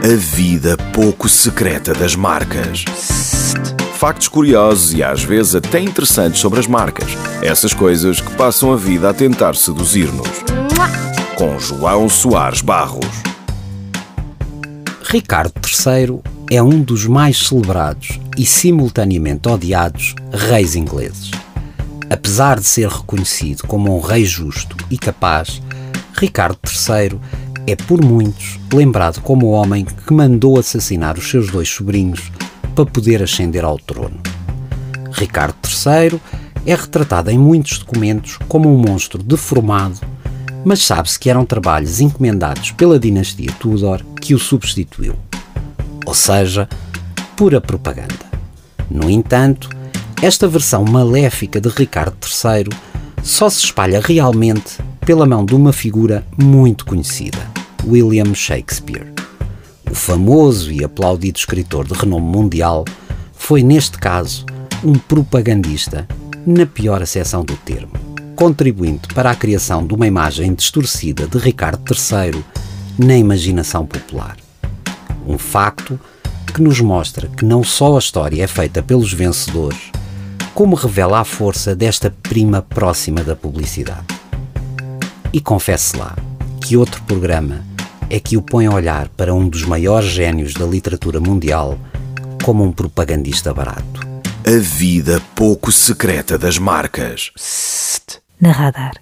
A vida pouco secreta das marcas. Factos curiosos e às vezes até interessantes sobre as marcas. Essas coisas que passam a vida a tentar seduzir-nos. Com João Soares Barros. Ricardo III é um dos mais celebrados e simultaneamente odiados reis ingleses. Apesar de ser reconhecido como um rei justo e capaz, Ricardo III é por muitos lembrado como o homem que mandou assassinar os seus dois sobrinhos para poder ascender ao trono. Ricardo III é retratado em muitos documentos como um monstro deformado, mas sabe-se que eram trabalhos encomendados pela dinastia Tudor que o substituiu. Ou seja, pura propaganda. No entanto, esta versão maléfica de Ricardo III só se espalha realmente pela mão de uma figura muito conhecida, William Shakespeare. O famoso e aplaudido escritor de renome mundial foi, neste caso, um propagandista, na pior acessão do termo, contribuindo para a criação de uma imagem distorcida de Ricardo III na imaginação popular. Um facto que nos mostra que não só a história é feita pelos vencedores, como revela a força desta prima próxima da publicidade. E confesse lá que outro programa é que o põe a olhar para um dos maiores gênios da literatura mundial como um propagandista barato. A vida pouco secreta das marcas. Na radar.